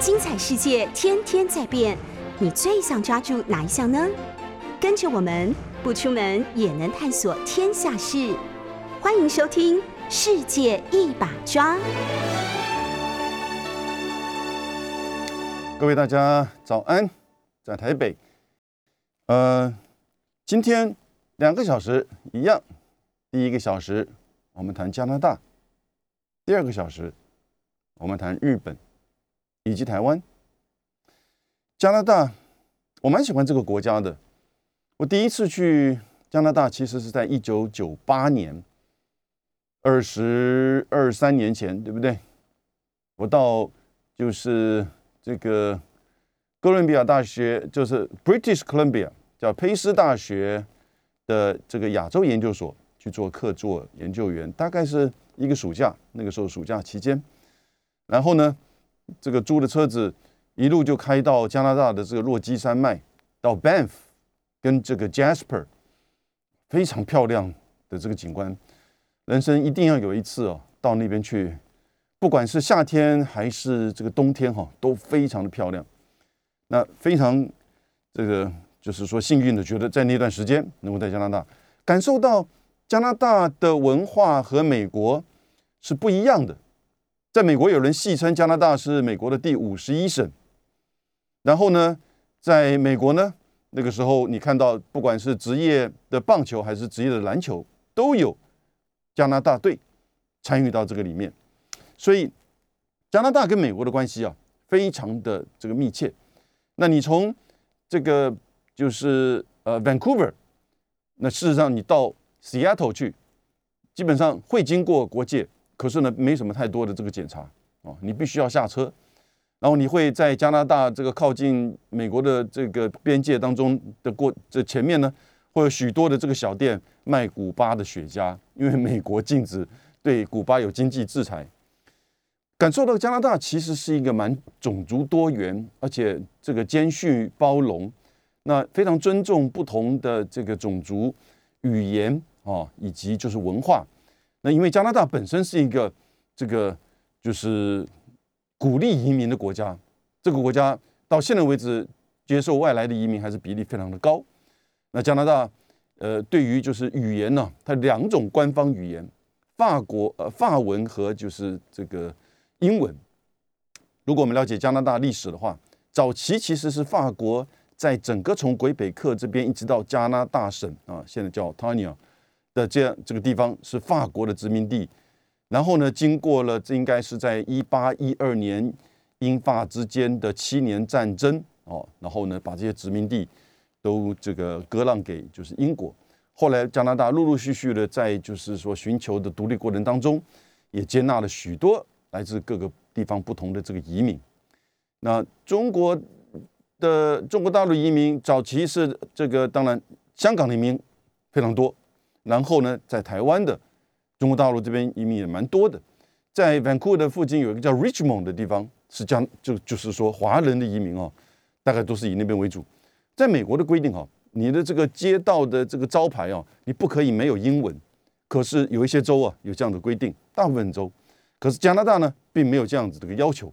精彩世界天天在变，你最想抓住哪一项呢？跟着我们不出门也能探索天下事，欢迎收听《世界一把抓》。各位大家早安，在台北，呃，今天两个小时一样，第一个小时我们谈加拿大，第二个小时我们谈日本以及台湾。加拿大，我蛮喜欢这个国家的。我第一次去加拿大，其实是在一九九八年，二十二三年前，对不对？我到就是。这个哥伦比亚大学就是 British Columbia，叫佩斯大学的这个亚洲研究所去做客座研究员，大概是一个暑假，那个时候暑假期间，然后呢，这个租的车子一路就开到加拿大的这个落基山脉，到 Banff 跟这个 Jasper，非常漂亮的这个景观，人生一定要有一次哦，到那边去。不管是夏天还是这个冬天，哈，都非常的漂亮。那非常这个就是说幸运的，觉得在那段时间能够在加拿大感受到加拿大的文化和美国是不一样的。在美国，有人戏称加拿大是美国的第五十一省。然后呢，在美国呢，那个时候你看到，不管是职业的棒球还是职业的篮球，都有加拿大队参与到这个里面。所以，加拿大跟美国的关系啊，非常的这个密切。那你从这个就是呃 Vancouver，那事实上你到 Seattle 去，基本上会经过国界，可是呢，没什么太多的这个检查哦，你必须要下车，然后你会在加拿大这个靠近美国的这个边界当中的过这前面呢，会有许多的这个小店卖古巴的雪茄，因为美国禁止对古巴有经济制裁。感受到加拿大其实是一个蛮种族多元，而且这个兼蓄包容，那非常尊重不同的这个种族、语言啊，以及就是文化。那因为加拿大本身是一个这个就是鼓励移民的国家，这个国家到现在为止接受外来的移民还是比例非常的高。那加拿大呃，对于就是语言呢，它两种官方语言，法国呃法文和就是这个。英文，如果我们了解加拿大历史的话，早期其实是法国在整个从魁北克这边一直到加拿大省啊，现在叫 Tanya 的这样这个地方是法国的殖民地。然后呢，经过了这应该是在一八一二年英法之间的七年战争哦，然后呢把这些殖民地都这个割让给就是英国。后来加拿大陆陆续续的在就是说寻求的独立过程当中，也接纳了许多。来自各个地方不同的这个移民，那中国的中国大陆移民早期是这个，当然香港的移民非常多，然后呢，在台湾的中国大陆这边移民也蛮多的，在 Vancouver 的附近有一个叫 Richmond 的地方，是将就就是说华人的移民哦，大概都是以那边为主。在美国的规定哈，你的这个街道的这个招牌哦，你不可以没有英文，可是有一些州啊有这样的规定，大部分州。可是加拿大呢，并没有这样子的个要求，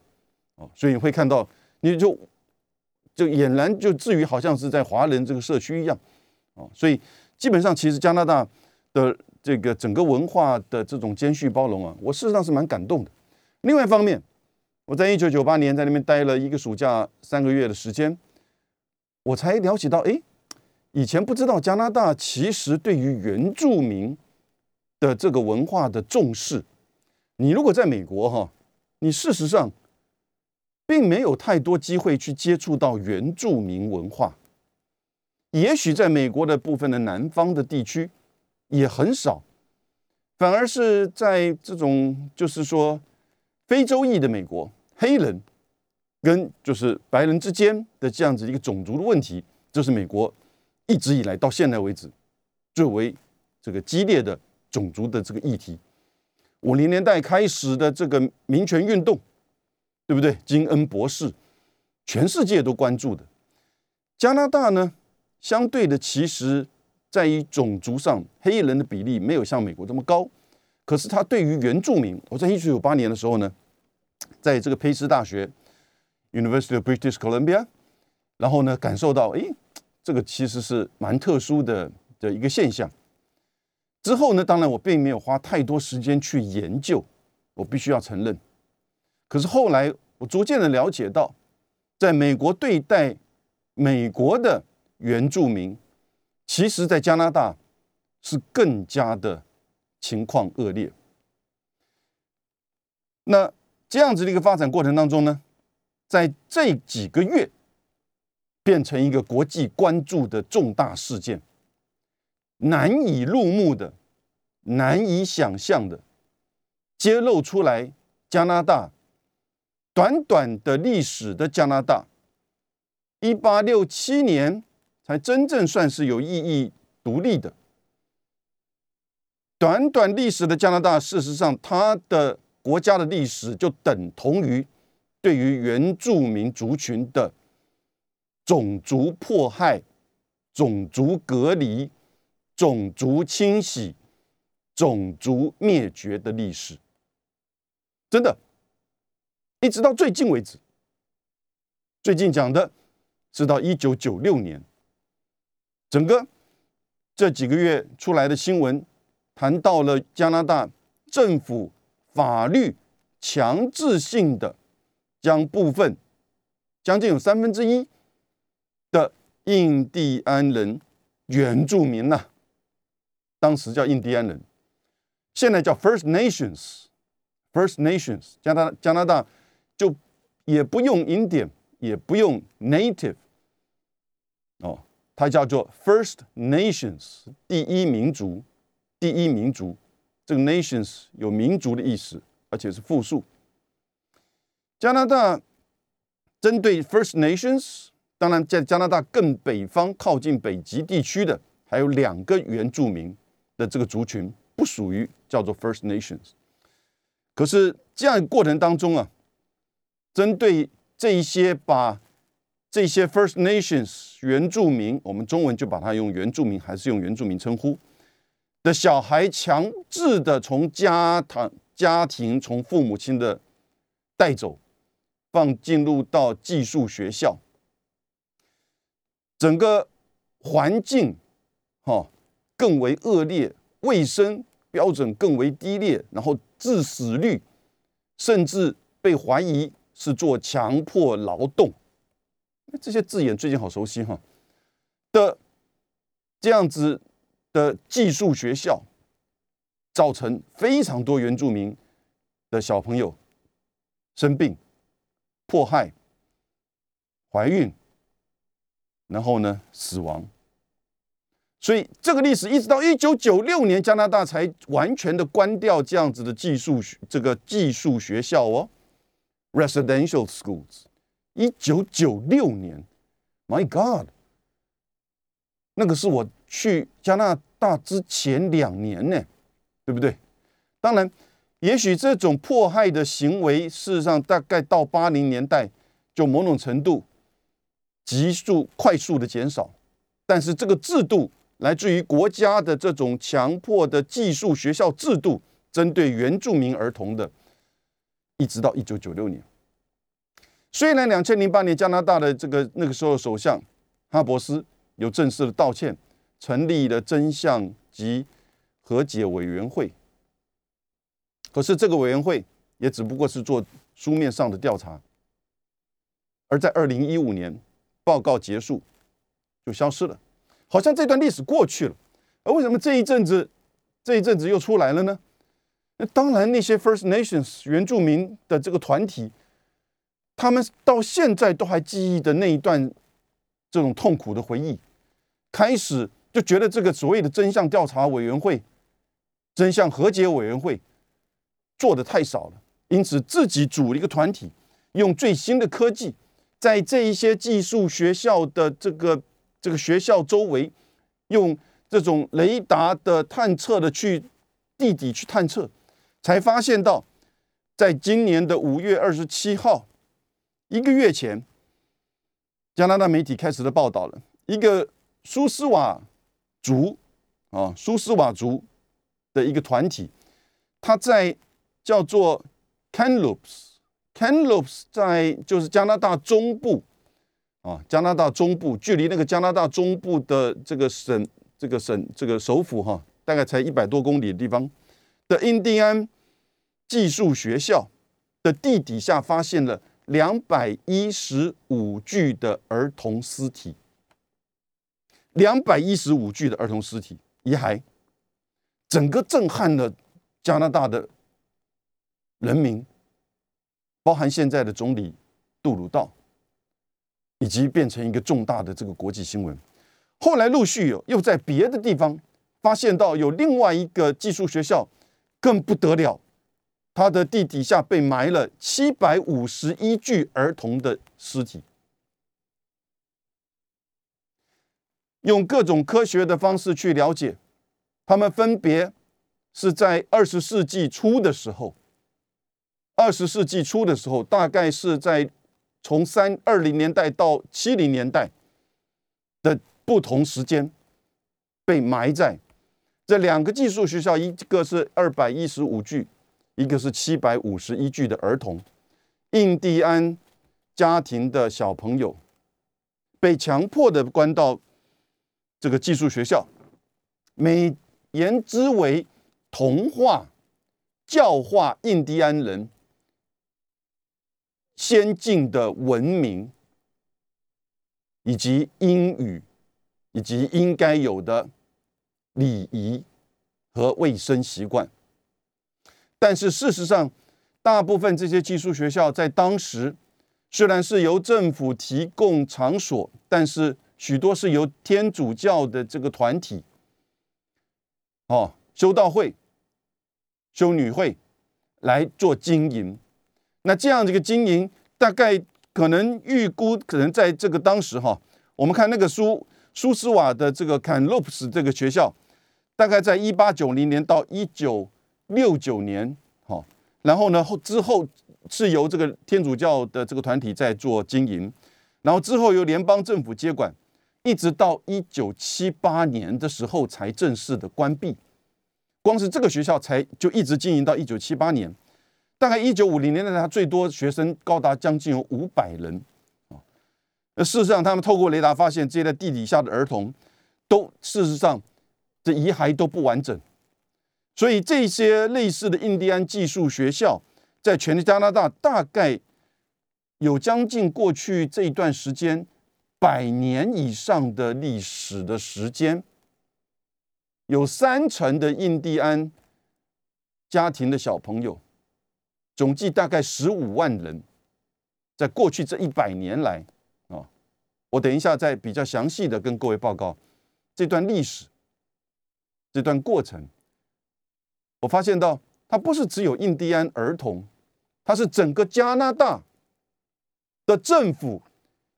哦，所以你会看到，你就就俨然就至于好像是在华人这个社区一样，哦，所以基本上其实加拿大的这个整个文化的这种兼蓄包容啊，我事实上是蛮感动的。另外一方面，我在一九九八年在那边待了一个暑假三个月的时间，我才了解到，哎，以前不知道加拿大其实对于原住民的这个文化的重视。你如果在美国哈，你事实上并没有太多机会去接触到原住民文化，也许在美国的部分的南方的地区也很少，反而是在这种就是说非洲裔的美国，黑人跟就是白人之间的这样子一个种族的问题，这是美国一直以来到现在为止最为这个激烈的种族的这个议题。五零年代开始的这个民权运动，对不对？金恩博士，全世界都关注的。加拿大呢，相对的，其实在于种族上，黑人的比例没有像美国这么高。可是他对于原住民，我在一九九八年的时候呢，在这个佩斯大学 University of British Columbia，然后呢，感受到，诶，这个其实是蛮特殊的的一个现象。之后呢，当然我并没有花太多时间去研究，我必须要承认。可是后来我逐渐的了解到，在美国对待美国的原住民，其实在加拿大是更加的情况恶劣。那这样子的一个发展过程当中呢，在这几个月变成一个国际关注的重大事件，难以入目的、难以想象的揭露出来，加拿大短短的历史的加拿大，一八六七年才真正算是有意义独立的。短短历史的加拿大，事实上它的。国家的历史就等同于对于原住民族群的种族迫害、种族隔离、种族清洗、种族灭绝的历史，真的，一直到最近为止。最近讲的是到一九九六年，整个这几个月出来的新闻，谈到了加拿大政府。法律强制性的将部分将近有三分之一的印第安人原住民呐，当时叫印第安人，现在叫 First Nations，First Nations，加拿加拿大就也不用 Indian，也不用 Native，哦，它叫做 First Nations，第一民族，第一民族。这个 nations 有民族的意思，而且是复数。加拿大针对 First Nations，当然在加拿大更北方靠近北极地区的，还有两个原住民的这个族群不属于叫做 First Nations。可是这样过程当中啊，针对这一些把这些 First Nations 原住民，我们中文就把它用原住民，还是用原住民称呼。的小孩强制的从家堂家庭从父母亲的带走，放进入到寄宿学校，整个环境哈更为恶劣，卫生标准更为低劣，然后致死率甚至被怀疑是做强迫劳动，这些字眼最近好熟悉哈的这样子。的寄宿学校造成非常多原住民的小朋友生病、迫害、怀孕，然后呢死亡。所以这个历史一直到一九九六年，加拿大才完全的关掉这样子的寄宿这个寄宿学校哦，residential schools。一九九六年，My God，那个是我去加拿大。之前两年呢，对不对？当然，也许这种迫害的行为，事实上大概到八零年代就某种程度急速、快速的减少。但是这个制度来自于国家的这种强迫的寄宿学校制度，针对原住民儿童的，一直到一九九六年。虽然两千零八年加拿大的这个那个时候首相哈伯斯有正式的道歉。成立了真相及和解委员会，可是这个委员会也只不过是做书面上的调查，而在二零一五年报告结束就消失了，好像这段历史过去了。而为什么这一阵子这一阵子又出来了呢？那当然，那些 First Nations 原住民的这个团体，他们到现在都还记忆的那一段这种痛苦的回忆，开始。就觉得这个所谓的真相调查委员会、真相和解委员会做的太少了，因此自己组了一个团体，用最新的科技，在这一些技术学校的这个这个学校周围，用这种雷达的探测的去地底去探测，才发现到，在今年的五月二十七号，一个月前，加拿大媒体开始的报道了一个苏斯瓦。族啊，苏斯瓦族的一个团体，他在叫做 Canloops，Canloops 在就是加拿大中部啊，加拿大中部距离那个加拿大中部的这个省这个省这个首府哈，大概才一百多公里的地方的印第安技术学校的地底下发现了两百一十五具的儿童尸体，两百一十五具的儿童尸体遗骸，整个震撼了加拿大的人民。包含现在的总理杜鲁道，以及变成一个重大的这个国际新闻。后来陆续有又在别的地方发现到有另外一个寄宿学校更不得了，他的地底下被埋了七百五十一具儿童的尸体。用各种科学的方式去了解，他们分别是在二十世纪初的时候。二十世纪初的时候，大概是在从三二零年代到七零年代的不同时间被埋在这两个技术学校，一个是二百一十五具，一个是七百五十一具的儿童，印第安家庭的小朋友被强迫的关到这个寄宿学校，美言之为同化、教化印第安人。先进的文明，以及英语，以及应该有的礼仪和卫生习惯。但是事实上，大部分这些寄宿学校在当时虽然是由政府提供场所，但是许多是由天主教的这个团体，哦，修道会、修女会来做经营。那这样的一个经营，大概可能预估，可能在这个当时哈，我们看那个苏苏斯瓦的这个坎洛普斯这个学校，大概在一八九零年到一九六九年，哈，然后呢后之后是由这个天主教的这个团体在做经营，然后之后由联邦政府接管，一直到一九七八年的时候才正式的关闭，光是这个学校才就一直经营到一九七八年。大概一九五零年代，他最多学生高达将近有五百人啊。那事实上，他们透过雷达发现，这些在地底下的儿童都事实上这遗骸都不完整。所以，这些类似的印第安技术学校，在全加拿大大概有将近过去这一段时间百年以上的历史的时间，有三成的印第安家庭的小朋友。总计大概十五万人，在过去这一百年来啊，我等一下再比较详细的跟各位报告这段历史，这段过程。我发现到，它不是只有印第安儿童，它是整个加拿大的政府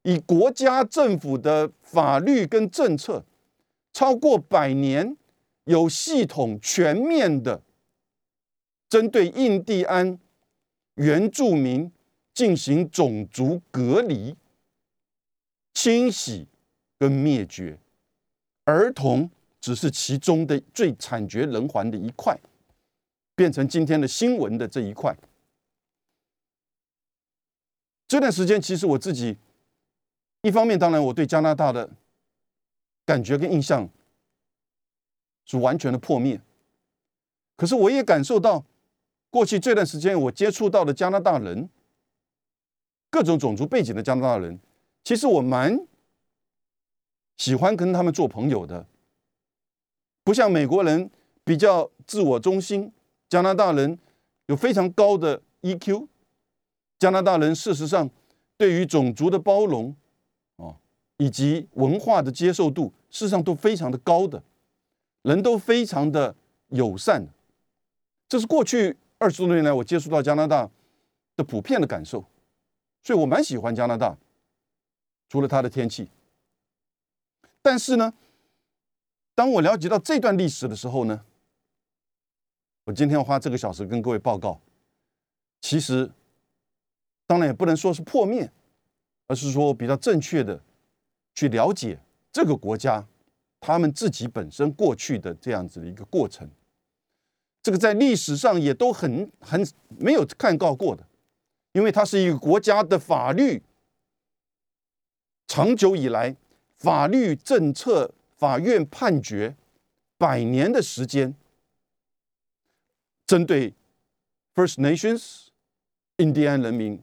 以国家政府的法律跟政策，超过百年有系统全面的针对印第安。原住民进行种族隔离、清洗跟灭绝，儿童只是其中的最惨绝人寰的一块，变成今天的新闻的这一块。这段时间，其实我自己一方面，当然我对加拿大的感觉跟印象是完全的破灭，可是我也感受到。过去这段时间，我接触到的加拿大人，各种种族背景的加拿大人，其实我蛮喜欢跟他们做朋友的。不像美国人比较自我中心，加拿大人有非常高的 EQ。加拿大人事实上对于种族的包容，哦，以及文化的接受度，事实上都非常的高的，人都非常的友善。这是过去。二十多年来，我接触到加拿大的普遍的感受，所以我蛮喜欢加拿大。除了它的天气，但是呢，当我了解到这段历史的时候呢，我今天要花这个小时跟各位报告。其实，当然也不能说是破灭，而是说比较正确的去了解这个国家他们自己本身过去的这样子的一个过程。这个在历史上也都很很没有看到过的，因为它是一个国家的法律，长久以来法律政策、法院判决百年的时间，针对 First Nations 印第安人民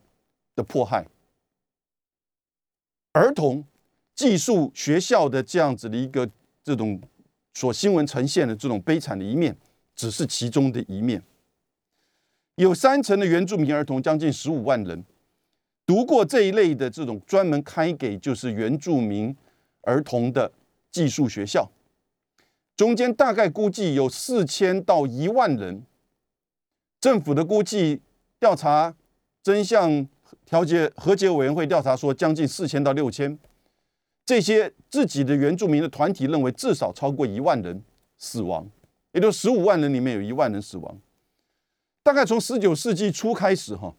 的迫害，儿童寄宿学校的这样子的一个这种所新闻呈现的这种悲惨的一面，只是其中的一面。有三成的原住民儿童，将近十五万人，读过这一类的这种专门开给就是原住民儿童的寄宿学校，中间大概估计有四千到一万人。政府的估计调查真相调解和解委员会调查说，将近四千到六千。这些自己的原住民的团体认为，至少超过一万人死亡，也就十五万人里面有一万人死亡。大概从十九世纪初开始，哈，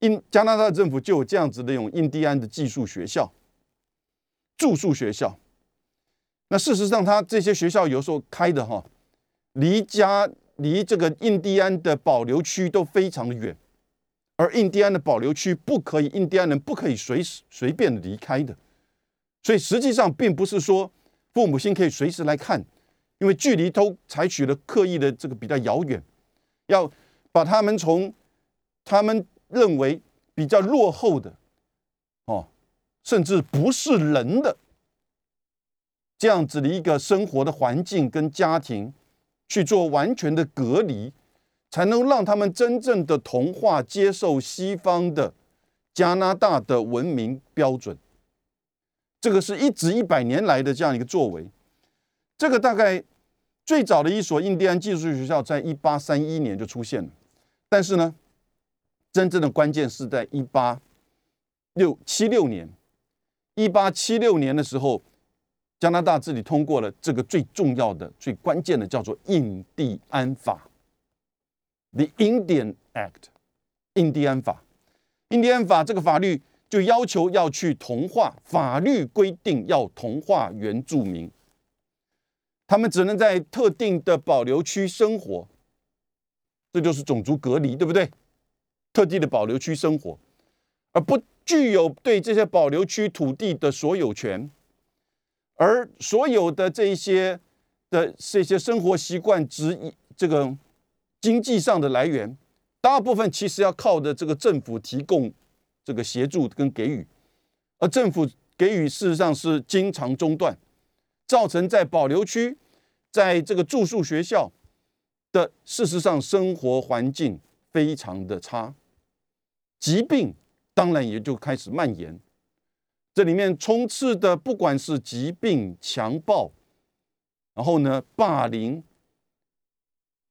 印加拿大政府就有这样子的用印第安的寄宿学校、住宿学校。那事实上，他这些学校有时候开的哈，离家离这个印第安的保留区都非常的远，而印第安的保留区不可以，印第安人不可以随时随便离开的。所以实际上并不是说父母亲可以随时来看，因为距离都采取了刻意的这个比较遥远，要。把他们从他们认为比较落后的，哦，甚至不是人的这样子的一个生活的环境跟家庭去做完全的隔离，才能让他们真正的同化，接受西方的加拿大的文明标准。这个是一直一百年来的这样一个作为。这个大概最早的一所印第安寄宿学校，在一八三一年就出现了。但是呢，真正的关键是在一八六七六年，一八七六年的时候，加拿大这里通过了这个最重要的、最关键的，叫做《印第安法》（The Indian Act）。印第安法，印第安法这个法律就要求要去同化，法律规定要同化原住民，他们只能在特定的保留区生活。这就是种族隔离，对不对？特地的保留区生活，而不具有对这些保留区土地的所有权，而所有的这些的这些生活习惯、之一这个经济上的来源，大部分其实要靠的这个政府提供这个协助跟给予，而政府给予事实上是经常中断，造成在保留区，在这个住宿学校。的事实上，生活环境非常的差，疾病当然也就开始蔓延。这里面充斥的不管是疾病、强暴，然后呢霸凌，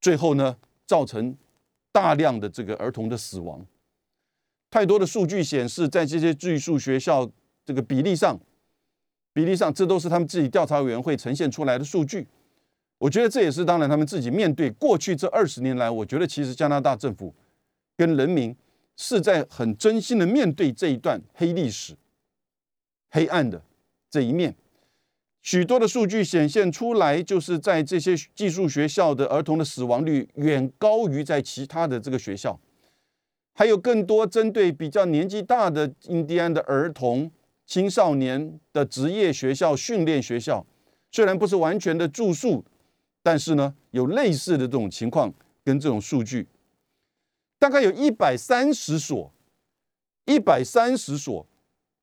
最后呢造成大量的这个儿童的死亡。太多的数据显示，在这些寄宿学校这个比例上，比例上，这都是他们自己调查委员会呈现出来的数据。我觉得这也是当然，他们自己面对过去这二十年来，我觉得其实加拿大政府跟人民是在很真心的面对这一段黑历史、黑暗的这一面。许多的数据显现出来，就是在这些寄宿学校的儿童的死亡率远高于在其他的这个学校，还有更多针对比较年纪大的印第安的儿童、青少年的职业学校、训练学校，虽然不是完全的住宿。但是呢，有类似的这种情况跟这种数据，大概有一百三十所，一百三十所，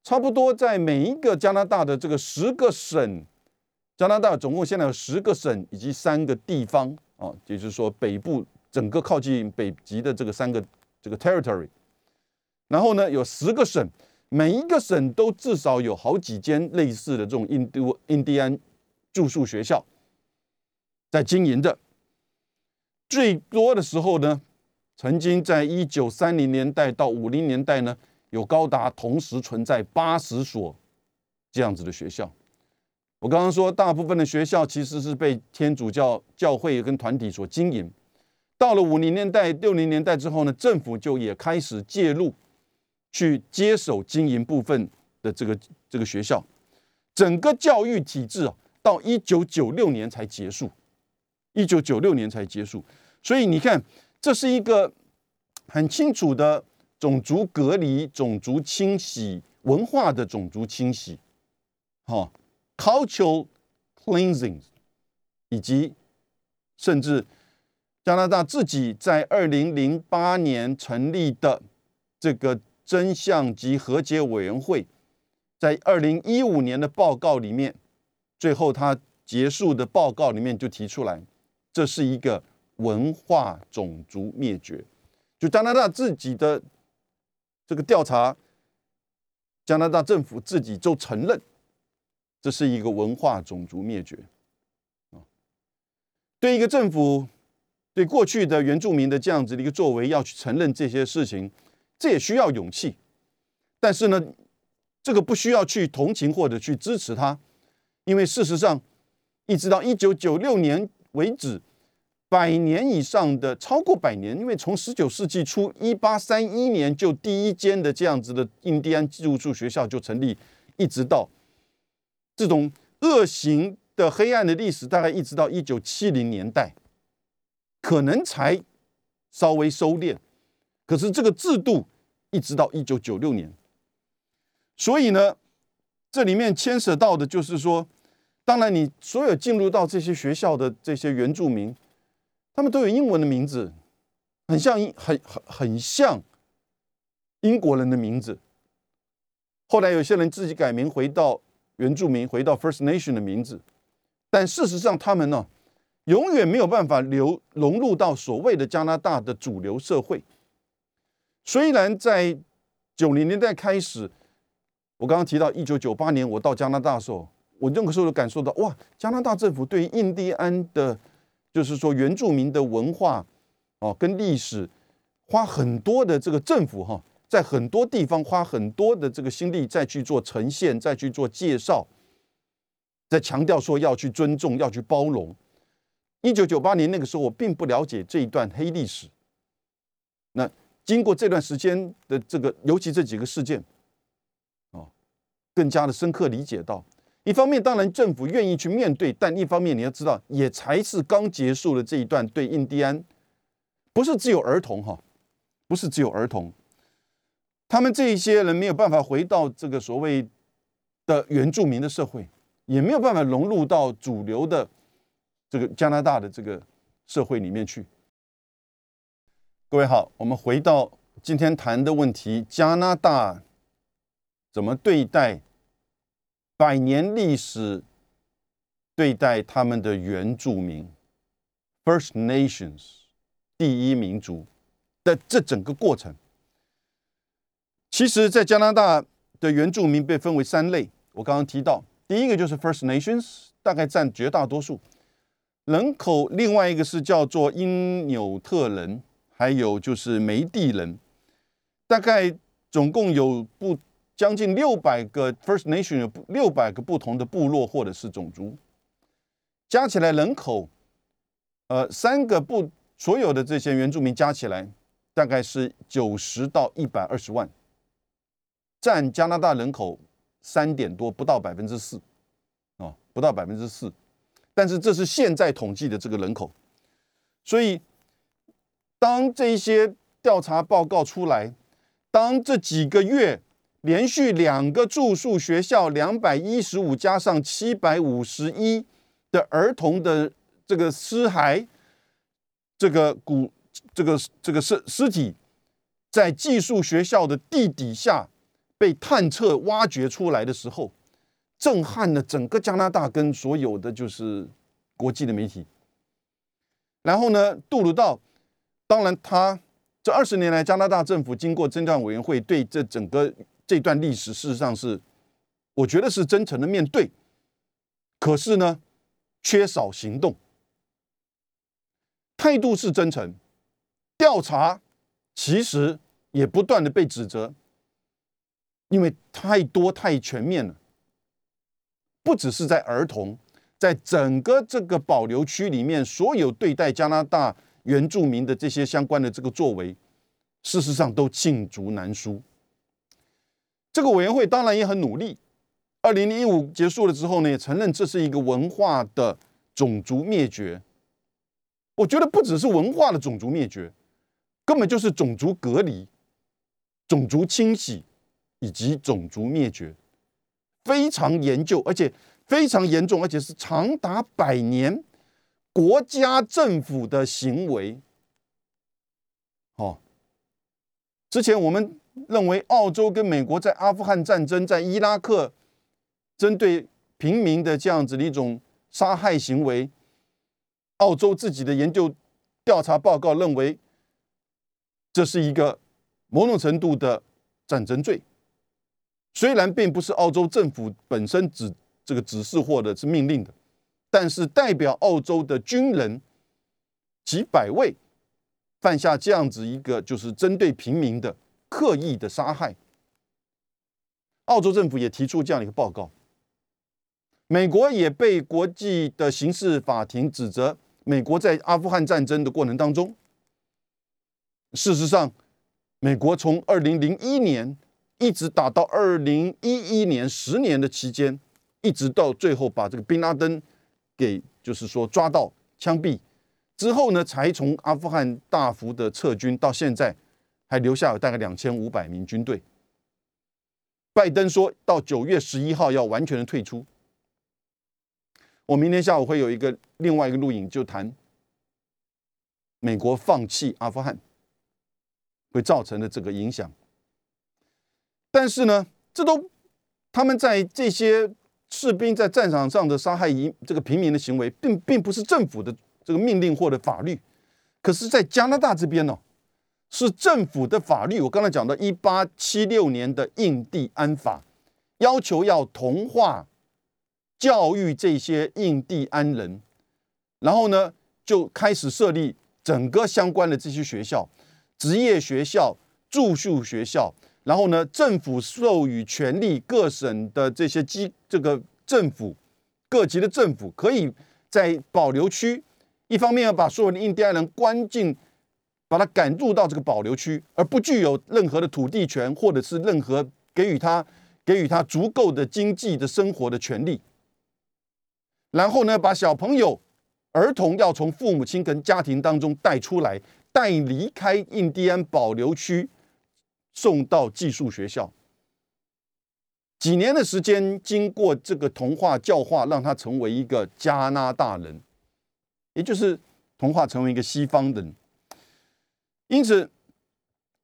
差不多在每一个加拿大的这个十个省，加拿大总共现在有十个省以及三个地方啊，也就是说北部整个靠近北极的这个三个这个 territory，然后呢有十个省，每一个省都至少有好几间类似的这种印度印第安住宿学校。在经营着最多的时候呢，曾经在一九三零年代到五零年代呢，有高达同时存在八十所这样子的学校。我刚刚说，大部分的学校其实是被天主教教会跟团体所经营。到了五零年代、六零年代之后呢，政府就也开始介入，去接手经营部分的这个这个学校。整个教育体制啊，到一九九六年才结束。一九九六年才结束，所以你看，这是一个很清楚的种族隔离、种族清洗、文化的种族清洗，哈，cultural cleansing，以及甚至加拿大自己在二零零八年成立的这个真相及和解委员会，在二零一五年的报告里面，最后他结束的报告里面就提出来，这是一个文化种族灭绝，就加拿大自己的。这个调查，加拿大政府自己就承认，这是一个文化种族灭绝啊。对一个政府，对过去的原住民的这样子的一个作为，要去承认这些事情，这也需要勇气。但是呢，这个不需要去同情或者去支持他，因为事实上，一直到一九九六年为止。百年以上的，超过百年，因为从十九世纪初一八三一年就第一间的这样子的印第安寄宿学校就成立，一直到这种恶行的黑暗的历史，大概一直到一九七零年代，可能才稍微收敛。可是这个制度一直到一九九六年，所以呢，这里面牵涉到的就是说，当然你所有进入到这些学校的这些原住民。他们都有英文的名字，很像英很很很像英国人的名字。后来有些人自己改名，回到原住民，回到 First Nation 的名字。但事实上，他们呢，永远没有办法流融入到所谓的加拿大的主流社会。虽然在九零年代开始，我刚刚提到一九九八年我到加拿大的时候，我那个时候都感受到，哇，加拿大政府对印第安的。就是说，原住民的文化哦，跟历史，花很多的这个政府哈，在很多地方花很多的这个心力再去做呈现，再去做介绍，在强调说要去尊重，要去包容。一九九八年那个时候，我并不了解这一段黑历史。那经过这段时间的这个，尤其这几个事件，哦，更加的深刻理解到。一方面，当然政府愿意去面对，但一方面你要知道，也才是刚结束的这一段对印第安，不是只有儿童哈，不是只有儿童，他们这一些人没有办法回到这个所谓的原住民的社会，也没有办法融入到主流的这个加拿大的这个社会里面去。各位好，我们回到今天谈的问题：加拿大怎么对待？百年历史对待他们的原住民 （First Nations） 第一民族的这整个过程，其实，在加拿大的原住民被分为三类。我刚刚提到，第一个就是 First Nations，大概占绝大多数人口；另外一个是叫做因纽特人，还有就是梅地人，大概总共有不。将近六百个 First Nation 有六百个不同的部落或者是种族，加起来人口，呃，三个部所有的这些原住民加起来大概是九十到一百二十万，占加拿大人口三点多，不到百分之四，啊，不到百分之四，但是这是现在统计的这个人口，所以当这一些调查报告出来，当这几个月。连续两个住宿学校，两百一十五加上七百五十一的儿童的这个尸骸，这个骨，这个这个尸尸体，在寄宿学校的地底下被探测挖掘出来的时候，震撼了整个加拿大跟所有的就是国际的媒体。然后呢，杜鲁道，当然他这二十年来，加拿大政府经过侦断委员会对这整个。这段历史事实上是，我觉得是真诚的面对，可是呢，缺少行动。态度是真诚，调查其实也不断的被指责，因为太多太全面了，不只是在儿童，在整个这个保留区里面，所有对待加拿大原住民的这些相关的这个作为，事实上都罄竹难书。这个委员会当然也很努力。二零一五结束了之后呢，也承认这是一个文化的种族灭绝。我觉得不只是文化的种族灭绝，根本就是种族隔离。种族清洗以及种族灭绝，非常研究，而且非常严重，而且是长达百年国家政府的行为。哦，之前我们认为澳洲跟美国在阿富汗战争、在伊拉克针对平民的这样子的一种杀害行为，澳洲自己的研究调查报告认为，这是一个某种程度的战争罪。虽然并不是澳洲政府本身指这个指示或者是命令的，但是代表澳洲的军人几百位犯下这样子一个就是针对平民的刻意的杀害，澳洲政府也提出这样一个报告。美国也被国际的刑事法庭指责，美国在阿富汗战争的过程当中，事实上，美国从二零零一年一直打到二零一一年十年的期间，一直到最后把这个宾拉登给就是说抓到枪毙之后呢，才从阿富汗大幅的撤军，到现在还留下有大概两千五百名军队。拜登说到九月十一号要完全的退出。我明天下午会有一个另外一个录影，就谈美国放弃阿富汗会造成的这个影响。但是呢，这都他们在这些士兵在战场上的杀害一这个平民的行为，并并不是政府的这个命令或者法律。可是，在加拿大这边呢，是政府的法律。我刚才讲到一八七六年的印第安法，要求要同化。教育这些印第安人，然后呢，就开始设立整个相关的这些学校、职业学校、住宿学校，然后呢，政府授予权利，各省的这些机这个政府各级的政府，可以在保留区，一方面要把所有的印第安人关进，把他赶入到这个保留区，而不具有任何的土地权，或者是任何给予他给予他足够的经济的生活的权利。然后呢，把小朋友、儿童要从父母亲跟家庭当中带出来，带离开印第安保留区，送到寄宿学校。几年的时间，经过这个童话教化，让他成为一个加拿大人，也就是童话成为一个西方人。因此，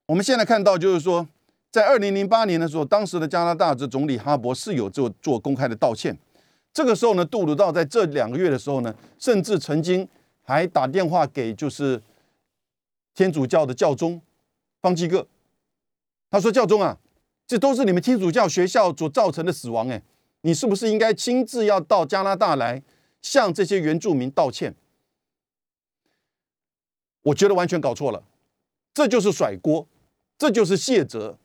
我们现在看到，就是说，在二零零八年的时候，当时的加拿大的总理哈伯是有做做公开的道歉。这个时候呢，杜鲁道在这两个月的时候呢，甚至曾经还打电话给就是天主教的教宗方济各，他说：“教宗啊，这都是你们天主教学校所造成的死亡，哎，你是不是应该亲自要到加拿大来向这些原住民道歉？”我觉得完全搞错了，这就是甩锅，这就是卸责，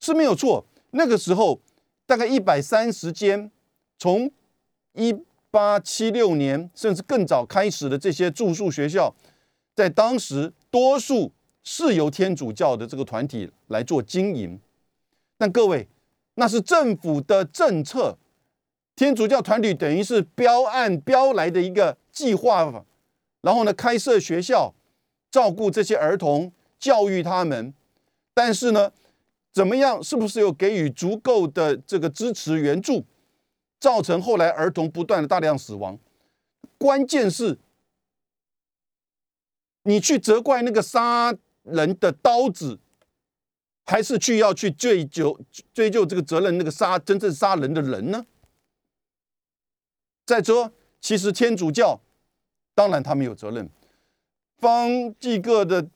是没有错。那个时候大概一百三十间。从一八七六年甚至更早开始的这些住宿学校，在当时多数是由天主教的这个团体来做经营，但各位，那是政府的政策，天主教团体等于是标案标来的一个计划，然后呢开设学校，照顾这些儿童，教育他们，但是呢，怎么样，是不是有给予足够的这个支持援助？造成后来儿童不断的大量死亡，关键是，你去责怪那个杀人的刀子，还是去要去追究追究这个责任那个杀真正杀人的人呢？再说，其实天主教当然他们有责任，方济各的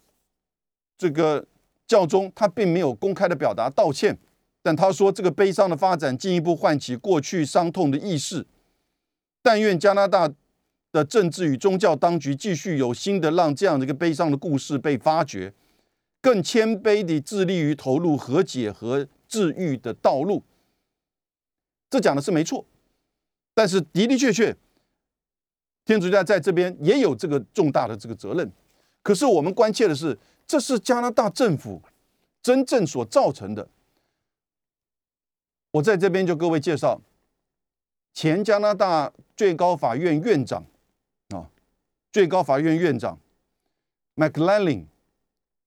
这个教宗他并没有公开的表达道歉。但他说，这个悲伤的发展进一步唤起过去伤痛的意识。但愿加拿大的政治与宗教当局继续有心的让这样的一个悲伤的故事被发掘，更谦卑地致力于投入和解和治愈的道路。这讲的是没错，但是的的确确，天主教在这边也有这个重大的这个责任。可是我们关切的是，这是加拿大政府真正所造成的。我在这边就各位介绍，前加拿大最高法院院长啊，最高法院院长 McLean，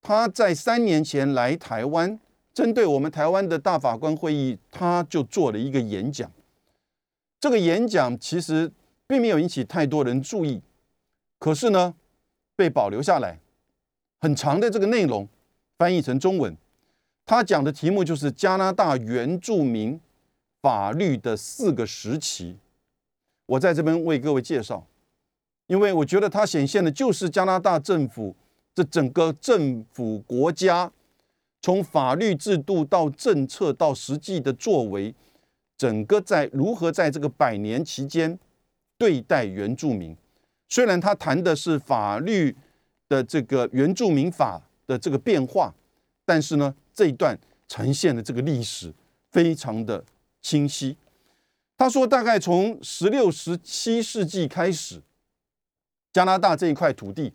他在三年前来台湾，针对我们台湾的大法官会议，他就做了一个演讲。这个演讲其实并没有引起太多人注意，可是呢，被保留下来，很长的这个内容翻译成中文。他讲的题目就是加拿大原住民法律的四个时期。我在这边为各位介绍，因为我觉得它显现的就是加拿大政府这整个政府国家从法律制度到政策到实际的作为。整个在如何在这个百年期间对待原住民，虽然他谈的是法律的这个原住民法的这个变化，但是呢，这一段呈现的这个历史非常的清晰。他说，大概从十六、十七世纪开始，加拿大这一块土地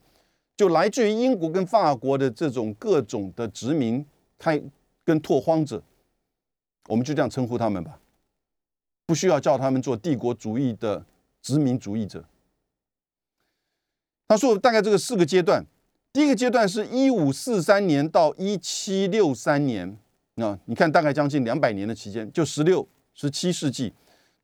就来自于英国跟法国的这种各种的殖民开跟拓荒者，我们就这样称呼他们吧。不需要叫他们做帝国主义的殖民主义者。他说，大概这个四个阶段，第一个阶段是一五四三年到一七六三年，那你看大概将近两百年的期间，就十六、十七世纪。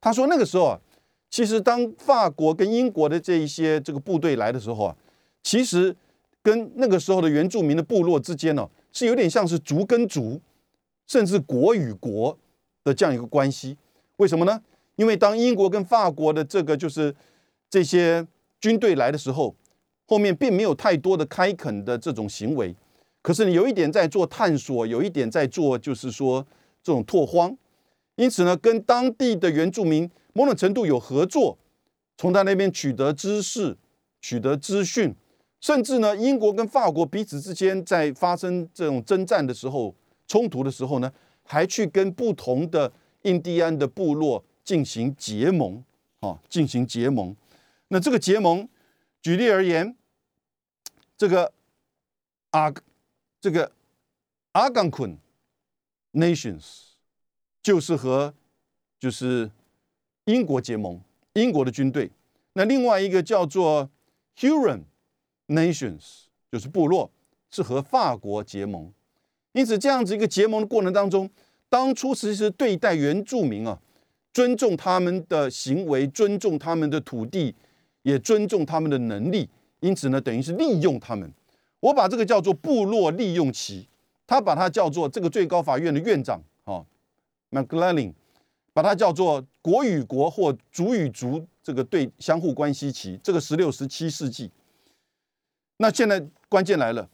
他说那个时候啊，其实当法国跟英国的这一些这个部队来的时候啊，其实跟那个时候的原住民的部落之间呢，是有点像是族跟族，甚至国与国的这样一个关系。为什么呢？因为当英国跟法国的这个就是这些军队来的时候，后面并没有太多的开垦的这种行为，可是呢，有一点在做探索，有一点在做就是说这种拓荒，因此呢，跟当地的原住民某种程度有合作，从他那边取得知识、取得资讯，甚至呢，英国跟法国彼此之间在发生这种征战的时候、冲突的时候呢，还去跟不同的。印第安的部落进行结盟，啊，进行结盟。那这个结盟，举例而言，这个阿这个阿冈昆 nations 就是和就是英国结盟，英国的军队。那另外一个叫做 Huron nations 就是部落，是和法国结盟。因此，这样子一个结盟的过程当中。当初其实对待原住民啊，尊重他们的行为，尊重他们的土地，也尊重他们的能力。因此呢，等于是利用他们。我把这个叫做部落利用期，他把它叫做这个最高法院的院长啊，McLean，把它叫做国与国或族与族这个对相互关系期。这个十六、十七世纪。那现在关键来了。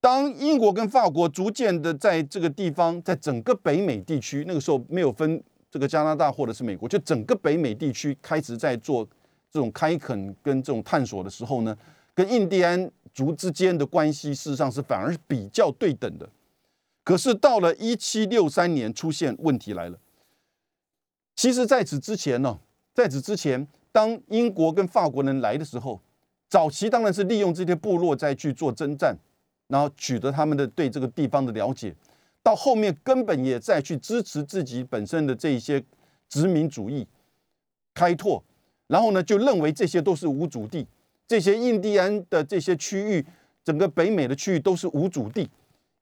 当英国跟法国逐渐的在这个地方，在整个北美地区，那个时候没有分这个加拿大或者是美国，就整个北美地区开始在做这种开垦跟这种探索的时候呢，跟印第安族之间的关系事实上是反而是比较对等的。可是到了一七六三年，出现问题来了。其实在此之前呢，在此之前，当英国跟法国人来的时候，早期当然是利用这些部落再去做征战。然后取得他们的对这个地方的了解，到后面根本也在去支持自己本身的这一些殖民主义开拓，然后呢就认为这些都是无主地，这些印第安的这些区域，整个北美的区域都是无主地，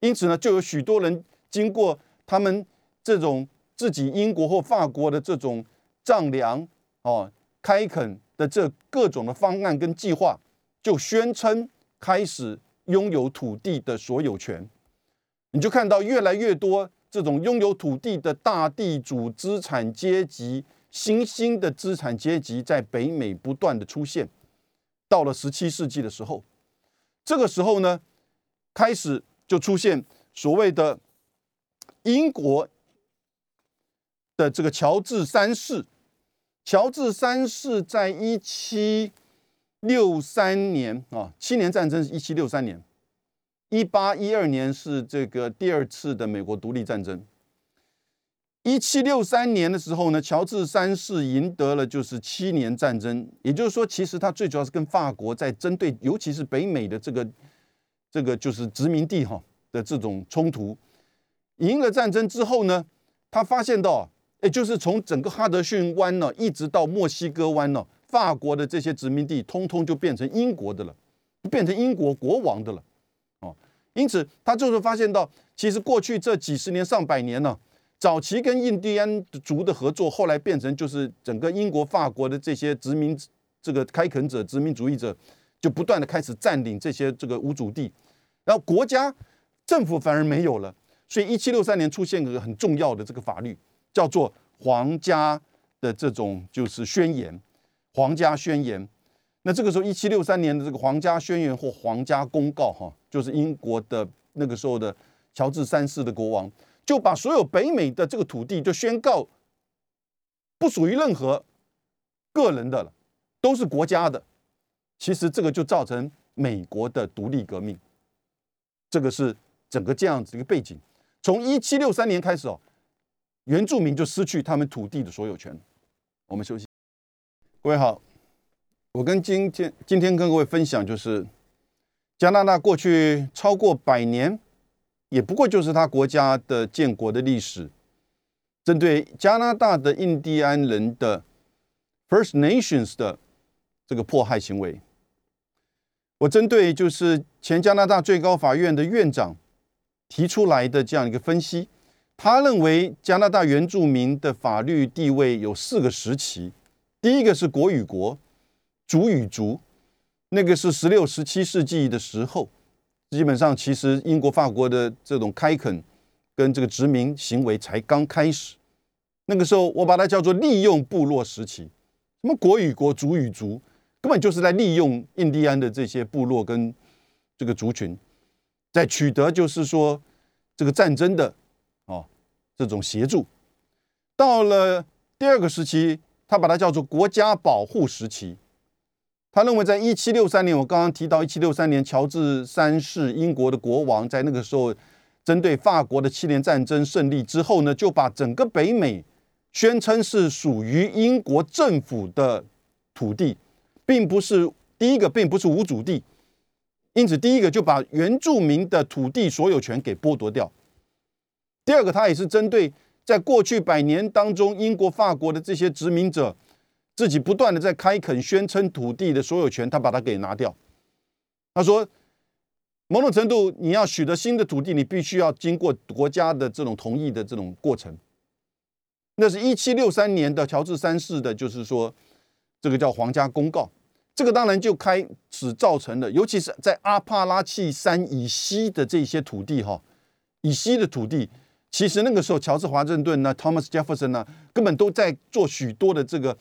因此呢就有许多人经过他们这种自己英国或法国的这种丈量哦开垦的这各种的方案跟计划，就宣称开始。拥有土地的所有权，你就看到越来越多这种拥有土地的大地主资产阶级、新兴的资产阶级在北美不断的出现。到了十七世纪的时候，这个时候呢，开始就出现所谓的英国的这个乔治三世。乔治三世在一七。六三年啊，七年战争是一七六三年，一八一二年是这个第二次的美国独立战争。一七六三年的时候呢，乔治三世赢得了就是七年战争，也就是说，其实他最主要是跟法国在针对，尤其是北美的这个这个就是殖民地哈的这种冲突。赢了战争之后呢，他发现到，也就是从整个哈德逊湾呢，一直到墨西哥湾呢。法国的这些殖民地，通通就变成英国的了，变成英国国王的了，因此他就是发现到，其实过去这几十年、上百年呢，早期跟印第安族的合作，后来变成就是整个英国、法国的这些殖民这个开垦者、殖民主义者，就不断的开始占领这些这个无主地，然后国家政府反而没有了。所以一七六三年出现个很重要的这个法律，叫做皇家的这种就是宣言，皇家宣言。那这个时候一七六三年的这个皇家宣言或皇家公告，哈，就是英国的那个时候的乔治三世的国王，就把所有北美的这个土地就宣告不属于任何个人的了，都是国家的。其实这个就造成美国的独立革命，这个是整个这样子一个背景。从一七六三年开始哦，原住民就失去他们土地的所有权。我们休息。各位好，我跟今天今天跟各位分享，就是加拿大过去超过百年，也不过就是他国家的建国的历史，针对加拿大的印第安人的 First Nations 的这个迫害行为，我针对就是前加拿大最高法院的院长。提出来的这样一个分析，他认为加拿大原住民的法律地位有四个时期。第一个是国与国、族与族，那个是十六、十七世纪的时候，基本上其实英国、法国的这种开垦跟这个殖民行为才刚开始。那个时候，我把它叫做利用部落时期。什么国与国、族与族，根本就是在利用印第安的这些部落跟这个族群。在取得就是说这个战争的哦这种协助，到了第二个时期，他把它叫做国家保护时期。他认为，在一七六三年，我刚刚提到一七六三年，乔治三世英国的国王在那个时候针对法国的七年战争胜利之后呢，就把整个北美宣称是属于英国政府的土地，并不是第一个，并不是无主地。因此，第一个就把原住民的土地所有权给剥夺掉。第二个，他也是针对在过去百年当中，英国、法国的这些殖民者自己不断的在开垦、宣称土地的所有权，他把它给拿掉。他说，某种程度，你要取得新的土地，你必须要经过国家的这种同意的这种过程。那是一七六三年的乔治三世的，就是说，这个叫皇家公告。这个当然就开始造成了，尤其是在阿帕拉契山以西的这些土地，哈，以西的土地，其实那个时候乔治华盛顿呢，Thomas Jefferson 呢，根本都在做许多的这个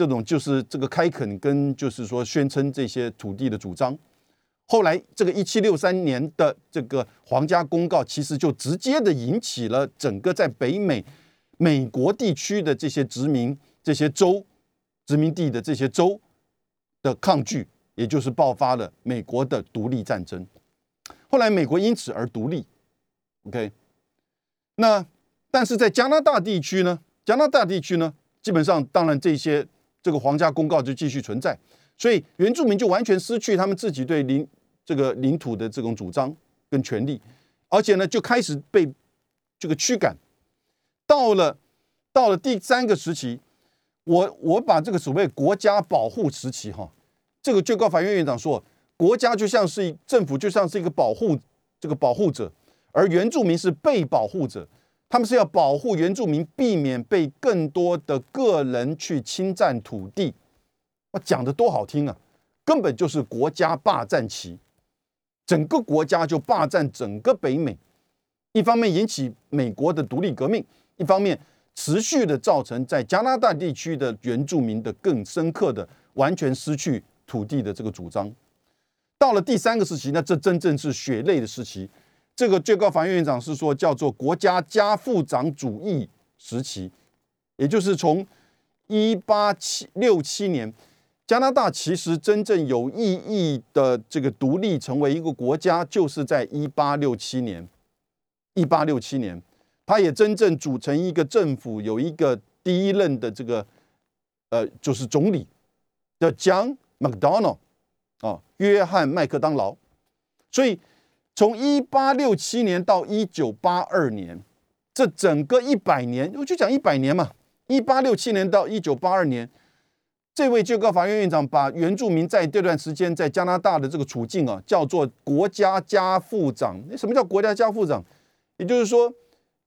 这种就是这个开垦跟就是说宣称这些土地的主张。后来这个一七六三年的这个皇家公告，其实就直接的引起了整个在北美美国地区的这些殖民这些州殖民地的这些州。的抗拒，也就是爆发了美国的独立战争。后来美国因此而独立。OK，那但是在加拿大地区呢？加拿大地区呢，基本上当然这些这个皇家公告就继续存在，所以原住民就完全失去他们自己对领这个领土的这种主张跟权利，而且呢就开始被这个驱赶。到了到了第三个时期。我我把这个所谓国家保护时期哈，这个最高法院院长说，国家就像是政府，就像是一个保护这个保护者，而原住民是被保护者，他们是要保护原住民，避免被更多的个人去侵占土地。我讲的多好听啊，根本就是国家霸占期，整个国家就霸占整个北美，一方面引起美国的独立革命，一方面。持续的造成在加拿大地区的原住民的更深刻的完全失去土地的这个主张，到了第三个时期，那这真正是血泪的时期。这个最高法院院长是说叫做国家家父长主义时期，也就是从一八七六七年，加拿大其实真正有意义的这个独立成为一个国家，就是在一八六七年，一八六七年。他也真正组成一个政府，有一个第一任的这个，呃，就是总理，叫 John McDonald，啊，约翰麦克当劳。所以从一八六七年到一九八二年，这整个一百年，我就讲一百年嘛，一八六七年到一九八二年，这位最高法院院长把原住民在这段时间在加拿大的这个处境啊，叫做国家家父长。那什么叫国家家父长？也就是说，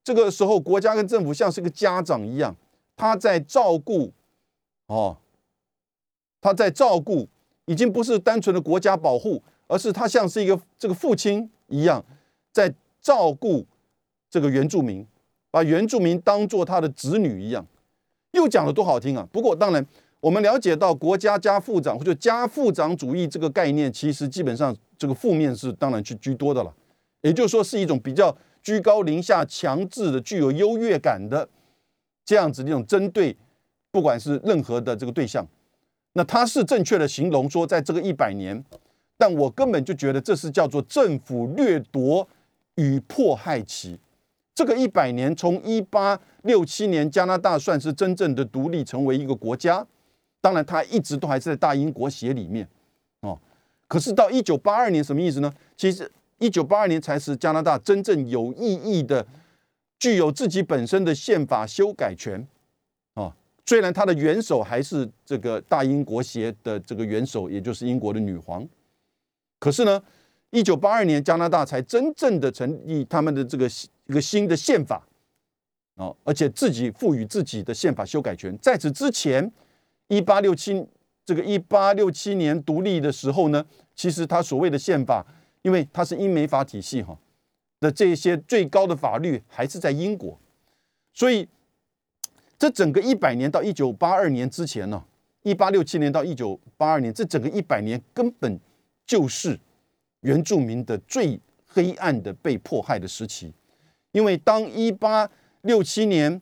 这个时候国家跟政府像是个家长一样，他在照顾，哦，他在照顾，已经不是单纯的国家保护，而是他像是一个这个父亲一样，在照顾这个原住民，把原住民当做他的子女一样。又讲的多好听啊！不过当然。我们了解到国家加副长或者加副长主义这个概念，其实基本上这个负面是当然去居多的了。也就是说，是一种比较居高临下、强制的、具有优越感的这样子的一种针对，不管是任何的这个对象。那他是正确的形容说，在这个一百年，但我根本就觉得这是叫做政府掠夺与迫害期。这个一百年，从一八六七年加拿大算是真正的独立，成为一个国家。当然，他一直都还是在大英国协里面，哦。可是到一九八二年，什么意思呢？其实一九八二年才是加拿大真正有意义的、具有自己本身的宪法修改权，哦。虽然他的元首还是这个大英国协的这个元首，也就是英国的女皇，可是呢，一九八二年加拿大才真正的成立他们的这个一个新的宪法，哦，而且自己赋予自己的宪法修改权。在此之前。一八六七，这个一八六七年独立的时候呢，其实他所谓的宪法，因为它是英美法体系哈，的这些最高的法律还是在英国，所以这整个一百年到一九八二年之前呢，一八六七年到一九八二年，这整个一百年根本就是原住民的最黑暗的被迫害的时期，因为当一八六七年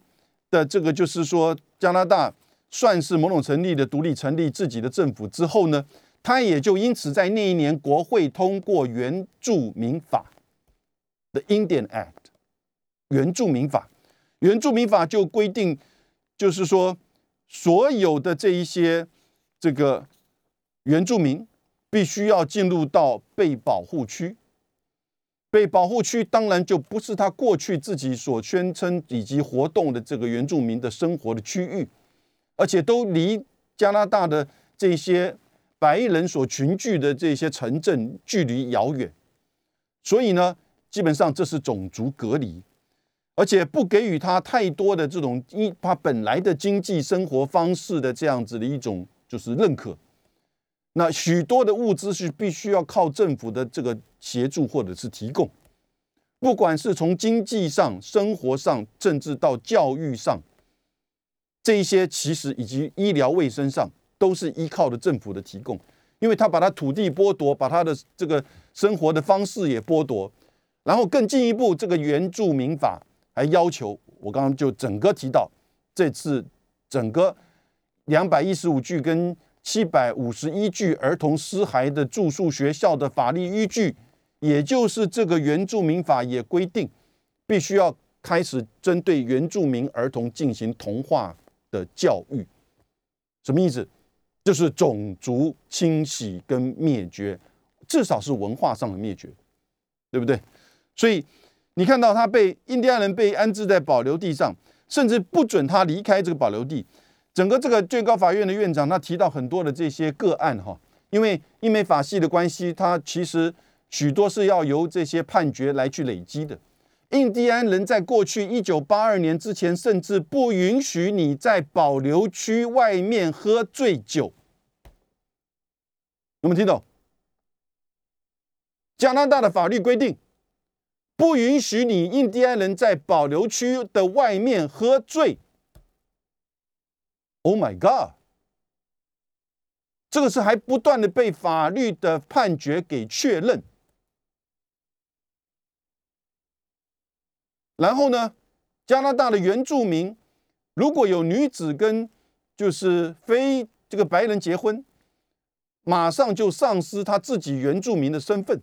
的这个就是说加拿大。算是某种成立的独立成立自己的政府之后呢，他也就因此在那一年国会通过原住民法的 Indian Act，原住民法，原住民法就规定，就是说所有的这一些这个原住民必须要进入到被保护区，被保护区当然就不是他过去自己所宣称以及活动的这个原住民的生活的区域。而且都离加拿大的这些白人所群聚的这些城镇距离遥远，所以呢，基本上这是种族隔离，而且不给予他太多的这种一他本来的经济生活方式的这样子的一种就是认可。那许多的物资是必须要靠政府的这个协助或者是提供，不管是从经济上、生活上，甚至到教育上。这一些其实以及医疗卫生上都是依靠的政府的提供，因为他把他土地剥夺，把他的这个生活的方式也剥夺，然后更进一步，这个原住民法还要求我刚刚就整个提到这次整个两百一十五句跟七百五十一句儿童尸骸的住宿学校的法律依据，也就是这个原住民法也规定，必须要开始针对原住民儿童进行同化。的教育什么意思？就是种族清洗跟灭绝，至少是文化上的灭绝，对不对？所以你看到他被印第安人被安置在保留地上，甚至不准他离开这个保留地。整个这个最高法院的院长他提到很多的这些个案哈，因为英美法系的关系，他其实许多是要由这些判决来去累积的。印第安人在过去一九八二年之前，甚至不允许你在保留区外面喝醉酒。有没有听懂？加拿大的法律规定，不允许你印第安人在保留区的外面喝醉。Oh my god！这个是还不断的被法律的判决给确认。然后呢，加拿大的原住民如果有女子跟就是非这个白人结婚，马上就丧失他自己原住民的身份。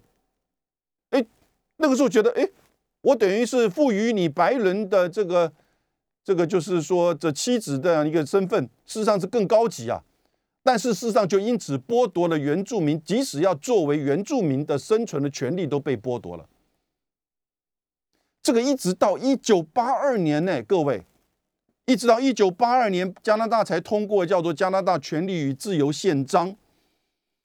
哎，那个时候觉得，哎，我等于是赋予你白人的这个这个，就是说这妻子的一个身份，事实上是更高级啊。但是事实上就因此剥夺了原住民，即使要作为原住民的生存的权利都被剥夺了。这个一直到一九八二年呢，各位，一直到一九八二年，加拿大才通过叫做《加拿大权利与自由宪章》。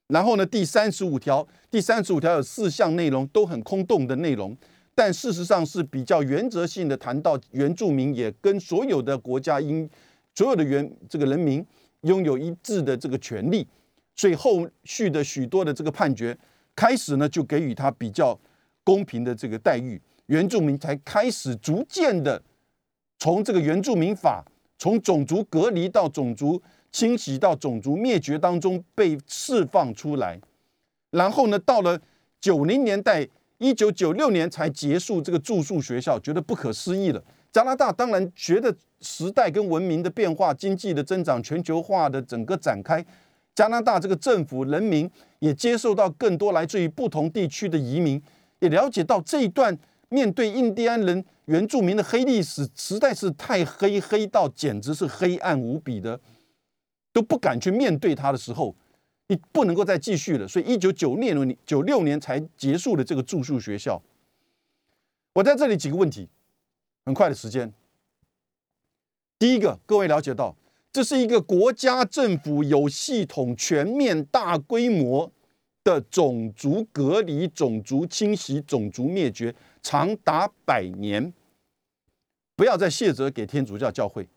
然后呢，第三十五条，第三十五条有四项内容都很空洞的内容，但事实上是比较原则性的，谈到原住民也跟所有的国家应所有的原这个人民拥有一致的这个权利。所以后续的许多的这个判决开始呢，就给予他比较公平的这个待遇，原住民才开始逐渐的。从这个原住民法，从种族隔离到种族清洗到种族灭绝当中被释放出来，然后呢，到了九零年代，一九九六年才结束这个住宿学校，觉得不可思议了。加拿大当然觉得时代跟文明的变化、经济的增长、全球化的整个展开，加拿大这个政府人民也接受到更多来自于不同地区的移民，也了解到这一段面对印第安人。原住民的黑历史实在是太黑，黑到简直是黑暗无比的，都不敢去面对它的时候，你不能够再继续了。所以，一九九六年九六年才结束了这个住宿学校。我在这里几个问题，很快的时间。第一个，各位了解到，这是一个国家政府有系统、全面、大规模的种族隔离、种族清洗、种族灭绝。长达百年，不要再卸责给天主教教会。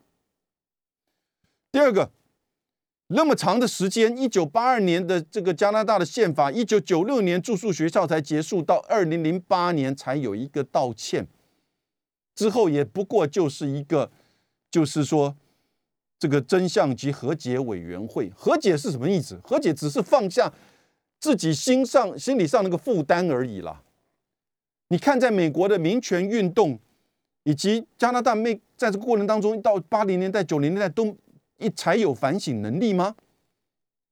第二个，那么长的时间，一九八二年的这个加拿大的宪法，一九九六年住宿学校才结束，到二零零八年才有一个道歉，之后也不过就是一个，就是说这个真相及和解委员会。和解是什么意思？和解只是放下自己心上、心理上那个负担而已啦。你看，在美国的民权运动，以及加拿大没在这个过程当中，到八零年代、九零年代都一才有反省能力吗？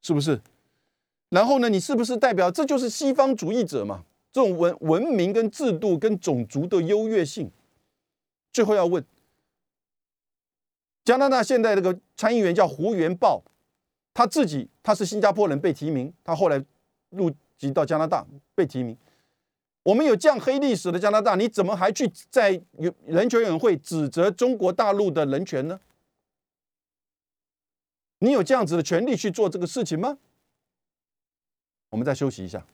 是不是？然后呢，你是不是代表这就是西方主义者嘛？这种文文明跟制度跟种族的优越性。最后要问，加拿大现在这个参议员叫胡元豹，他自己他是新加坡人被提名，他后来入籍到加拿大被提名。我们有这样黑历史的加拿大，你怎么还去在人权委员会指责中国大陆的人权呢？你有这样子的权利去做这个事情吗？我们再休息一下。